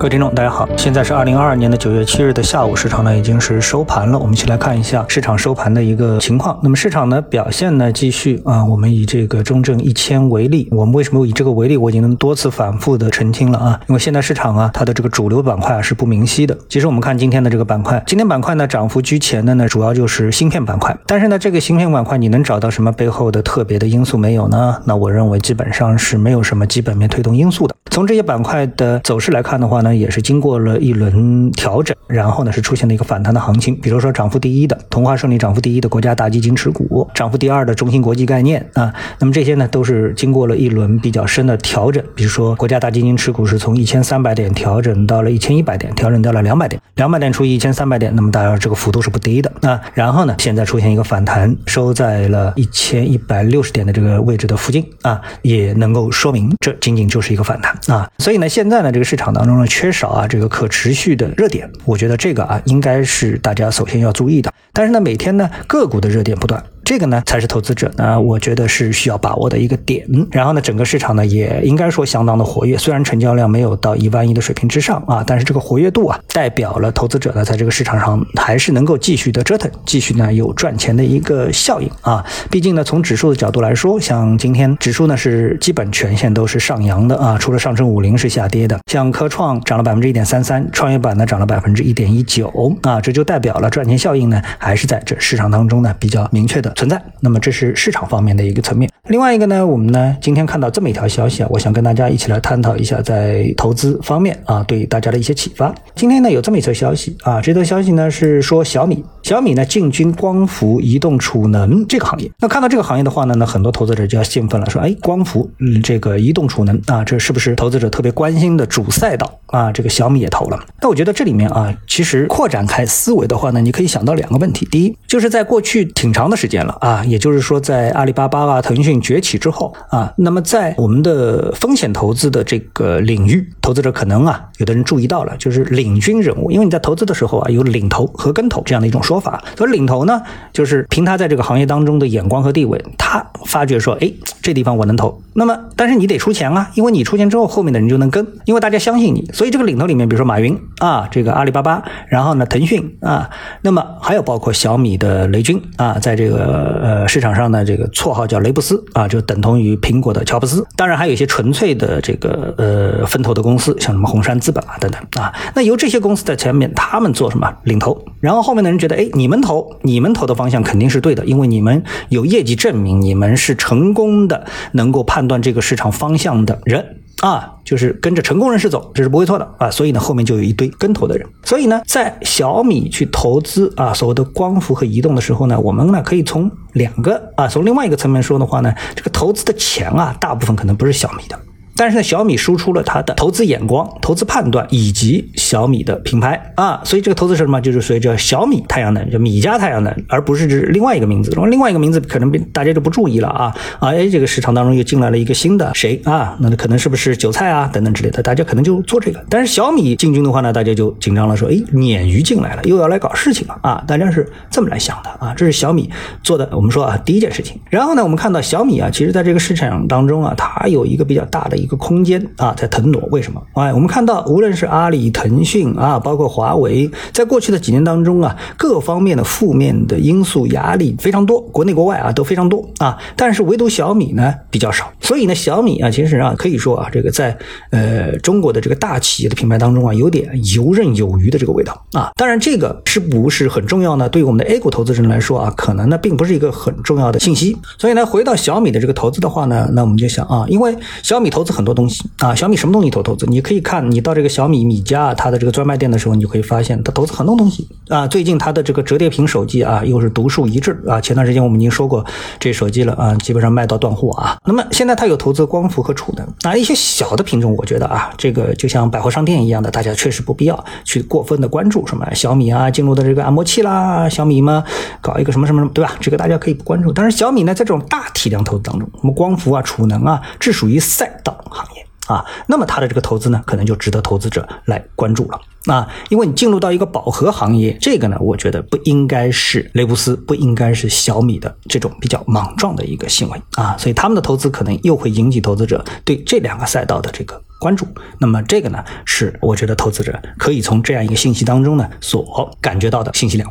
各位听众，大家好，现在是二零二二年的九月七日的下午，市场呢已经是收盘了。我们一起来看一下市场收盘的一个情况。那么市场呢表现呢继续啊，我们以这个中证一千为例，我们为什么以这个为例？我已经多次反复的澄清了啊，因为现在市场啊它的这个主流板块啊是不明晰的。其实我们看今天的这个板块，今天板块呢涨幅居前的呢主要就是芯片板块，但是呢这个芯片板块你能找到什么背后的特别的因素没有呢？那我认为基本上是没有什么基本面推动因素的。从这些板块的走势来看的话呢，也是经过了一轮调整，然后呢是出现了一个反弹的行情。比如说涨幅第一的同花顺利，涨幅第一的国家大基金持股，涨幅第二的中芯国际概念啊，那么这些呢都是经过了一轮比较深的调整。比如说国家大基金持股是从一千三百点调整到了一千一百点，调整到了两百点，两百点除以一千三百点，那么当然这个幅度是不低的啊。然后呢，现在出现一个反弹，收在了一千一百六十点的这个位置的附近啊，也能够说明这仅仅就是一个反弹。啊，所以呢，现在呢，这个市场当中呢，缺少啊这个可持续的热点，我觉得这个啊，应该是大家首先要注意的。但是呢，每天呢，个股的热点不断。这个呢，才是投资者呢，我觉得是需要把握的一个点。然后呢，整个市场呢，也应该说相当的活跃。虽然成交量没有到一万亿的水平之上啊，但是这个活跃度啊，代表了投资者呢，在这个市场上还是能够继续的折腾，继续呢有赚钱的一个效应啊。毕竟呢，从指数的角度来说，像今天指数呢是基本全线都是上扬的啊，除了上证五零是下跌的。像科创涨了百分之一点三三，创业板呢涨了百分之一点一九啊，这就代表了赚钱效应呢，还是在这市场当中呢比较明确的。存在，那么这是市场方面的一个层面。另外一个呢，我们呢今天看到这么一条消息啊，我想跟大家一起来探讨一下在投资方面啊对大家的一些启发。今天呢有这么一则消息啊，这则消息呢是说小米，小米呢进军光伏、移动储能这个行业。那看到这个行业的话呢，那很多投资者就要兴奋了，说哎，光伏，嗯，这个移动储能啊，这是不是投资者特别关心的主赛道啊？这个小米也投了。那我觉得这里面啊，其实扩展开思维的话呢，你可以想到两个问题。第一，就是在过去挺长的时间了。啊，也就是说，在阿里巴巴啊、腾讯崛起之后啊，那么在我们的风险投资的这个领域，投资者可能啊，有的人注意到了，就是领军人物。因为你在投资的时候啊，有领头和跟投这样的一种说。法所以领头呢，就是凭他在这个行业当中的眼光和地位，他发觉说，哎，这地方我能投。那么，但是你得出钱啊，因为你出钱之后，后面的人就能跟，因为大家相信你。所以这个领头里面，比如说马云啊，这个阿里巴巴，然后呢，腾讯啊，那么还有包括小米的雷军啊，在这个。呃，市场上呢，这个绰号叫雷布斯啊，就等同于苹果的乔布斯。当然，还有一些纯粹的这个呃分投的公司，像什么红杉资本啊等等啊。那由这些公司在前面，他们做什么领头，然后后面的人觉得，哎，你们投，你们投的方向肯定是对的，因为你们有业绩证明，你们是成功的，能够判断这个市场方向的人。啊，就是跟着成功人士走，这是不会错的啊。所以呢，后面就有一堆跟投的人。所以呢，在小米去投资啊，所谓的光伏和移动的时候呢，我们呢可以从两个啊，从另外一个层面说的话呢，这个投资的钱啊，大部分可能不是小米的。但是呢，小米输出了它的投资眼光、投资判断以及小米的品牌啊，所以这个投资是什么？就是随着小米太阳能，就米家太阳能，而不是指另外一个名字。另外一个名字可能被大家就不注意了啊啊！哎，这个市场当中又进来了一个新的谁啊？那可能是不是韭菜啊等等之类的？大家可能就做这个。但是小米进军的话呢，大家就紧张了，说哎，鲶鱼进来了，又要来搞事情了啊！大家是这么来想的啊，这是小米做的。我们说啊，第一件事情。然后呢，我们看到小米啊，其实在这个市场当中啊，它有一个比较大的一个。空间啊，在腾挪，为什么？哎，我们看到，无论是阿里、腾讯啊，包括华为，在过去的几年当中啊，各方面的负面的因素压力非常多，国内国外啊都非常多啊。但是唯独小米呢比较少，所以呢，小米啊，其实啊可以说啊，这个在呃中国的这个大企业的品牌当中啊，有点游刃有余的这个味道啊。当然，这个是不是很重要呢？对于我们的 A 股投资人来说啊，可能呢并不是一个很重要的信息。所以呢，回到小米的这个投资的话呢，那我们就想啊，因为小米投资很很。多东西啊，小米什么东西投投资？你可以看，你到这个小米米家它的这个专卖店的时候，你就可以发现它投资很多东西啊。最近它的这个折叠屏手机啊，又是独树一帜啊。前段时间我们已经说过这手机了啊，基本上卖到断货啊。那么现在它有投资光伏和储能啊，一些小的品种，我觉得啊，这个就像百货商店一样的，大家确实不必要去过分的关注什么小米啊进入的这个按摩器啦，小米嘛搞一个什么什么什么，对吧？这个大家可以不关注。但是小米呢，在这种大体量投资当中，我们光伏啊、储能啊，这属于赛道。行业啊，那么它的这个投资呢，可能就值得投资者来关注了啊，因为你进入到一个饱和行业，这个呢，我觉得不应该是雷布斯，不应该是小米的这种比较莽撞的一个行为啊，所以他们的投资可能又会引起投资者对这两个赛道的这个关注。那么这个呢，是我觉得投资者可以从这样一个信息当中呢所感觉到的信息量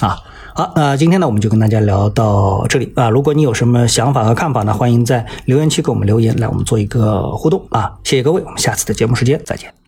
啊。好，那今天呢，我们就跟大家聊到这里啊。如果你有什么想法和看法呢，欢迎在留言区给我们留言，来我们做一个互动啊。谢谢各位，我们下次的节目时间再见。